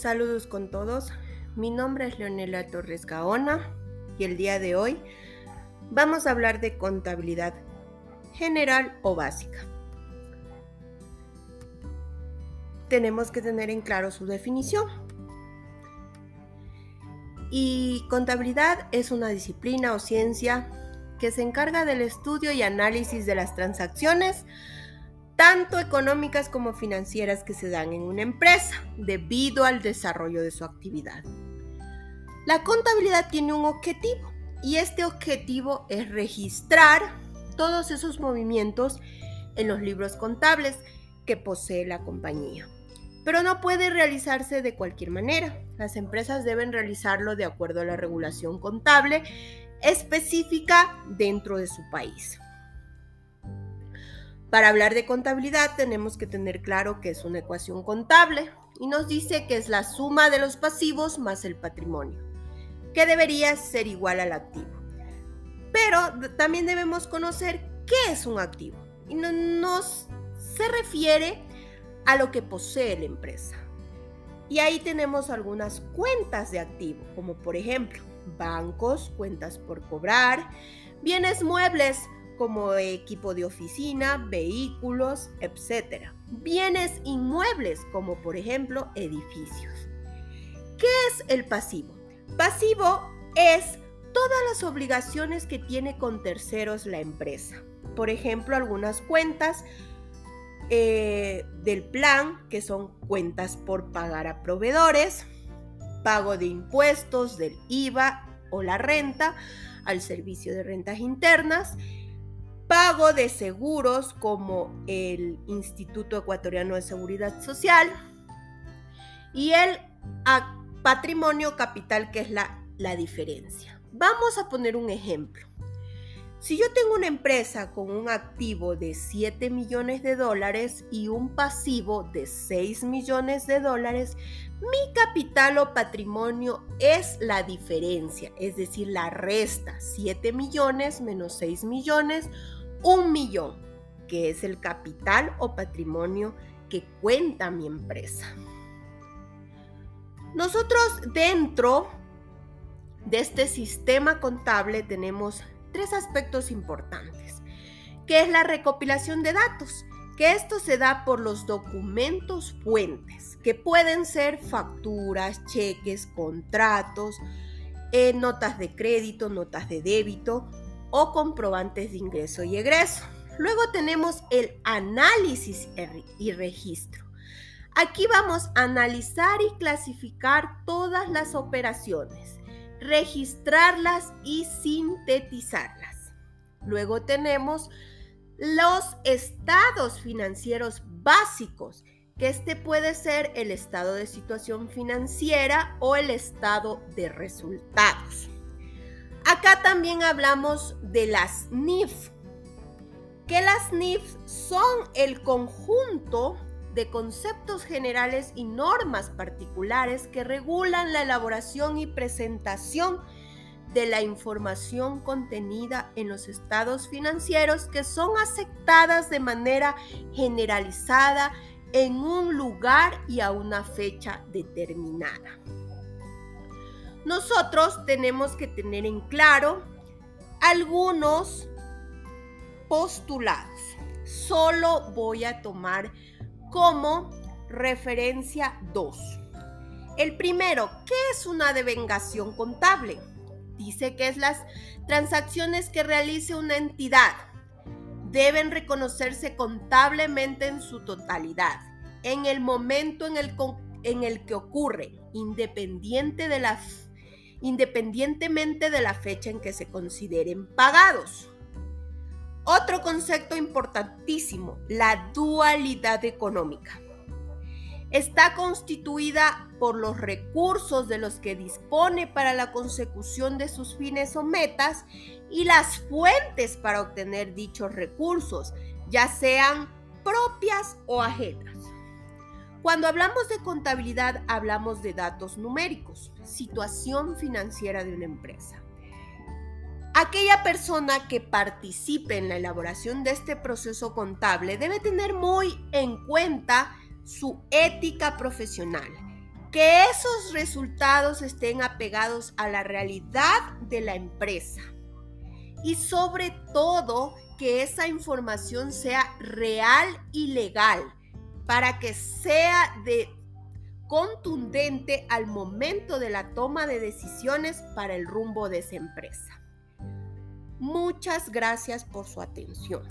Saludos con todos. Mi nombre es Leonela Torres Gaona y el día de hoy vamos a hablar de contabilidad general o básica. Tenemos que tener en claro su definición. Y contabilidad es una disciplina o ciencia que se encarga del estudio y análisis de las transacciones tanto económicas como financieras que se dan en una empresa debido al desarrollo de su actividad. La contabilidad tiene un objetivo y este objetivo es registrar todos esos movimientos en los libros contables que posee la compañía. Pero no puede realizarse de cualquier manera. Las empresas deben realizarlo de acuerdo a la regulación contable específica dentro de su país. Para hablar de contabilidad tenemos que tener claro que es una ecuación contable y nos dice que es la suma de los pasivos más el patrimonio, que debería ser igual al activo. Pero también debemos conocer qué es un activo y nos se refiere a lo que posee la empresa. Y ahí tenemos algunas cuentas de activo, como por ejemplo bancos, cuentas por cobrar, bienes muebles, como equipo de oficina, vehículos, etc. Bienes inmuebles, como por ejemplo edificios. ¿Qué es el pasivo? Pasivo es todas las obligaciones que tiene con terceros la empresa. Por ejemplo, algunas cuentas eh, del plan, que son cuentas por pagar a proveedores, pago de impuestos, del IVA o la renta, al servicio de rentas internas pago de seguros como el Instituto Ecuatoriano de Seguridad Social y el patrimonio capital, que es la, la diferencia. Vamos a poner un ejemplo. Si yo tengo una empresa con un activo de 7 millones de dólares y un pasivo de 6 millones de dólares, mi capital o patrimonio es la diferencia, es decir, la resta 7 millones menos 6 millones un millón, que es el capital o patrimonio que cuenta mi empresa. Nosotros dentro de este sistema contable tenemos tres aspectos importantes, que es la recopilación de datos, que esto se da por los documentos fuentes, que pueden ser facturas, cheques, contratos, eh, notas de crédito, notas de débito o comprobantes de ingreso y egreso. Luego tenemos el análisis y registro. Aquí vamos a analizar y clasificar todas las operaciones, registrarlas y sintetizarlas. Luego tenemos los estados financieros básicos, que este puede ser el estado de situación financiera o el estado de resultados. Acá también hablamos de las NIF, que las NIF son el conjunto de conceptos generales y normas particulares que regulan la elaboración y presentación de la información contenida en los estados financieros que son aceptadas de manera generalizada en un lugar y a una fecha determinada nosotros tenemos que tener en claro algunos postulados. Solo voy a tomar como referencia dos. El primero, ¿qué es una devengación contable? Dice que es las transacciones que realice una entidad. Deben reconocerse contablemente en su totalidad, en el momento en el, en el que ocurre, independiente de la independientemente de la fecha en que se consideren pagados. Otro concepto importantísimo, la dualidad económica. Está constituida por los recursos de los que dispone para la consecución de sus fines o metas y las fuentes para obtener dichos recursos, ya sean propias o ajenas. Cuando hablamos de contabilidad, hablamos de datos numéricos, situación financiera de una empresa. Aquella persona que participe en la elaboración de este proceso contable debe tener muy en cuenta su ética profesional que esos resultados estén apegados a la realidad de la empresa y sobre todo que esa información sea real y legal para que sea de contundente al momento de la toma de decisiones para el rumbo de esa empresa. Muchas gracias por su atención.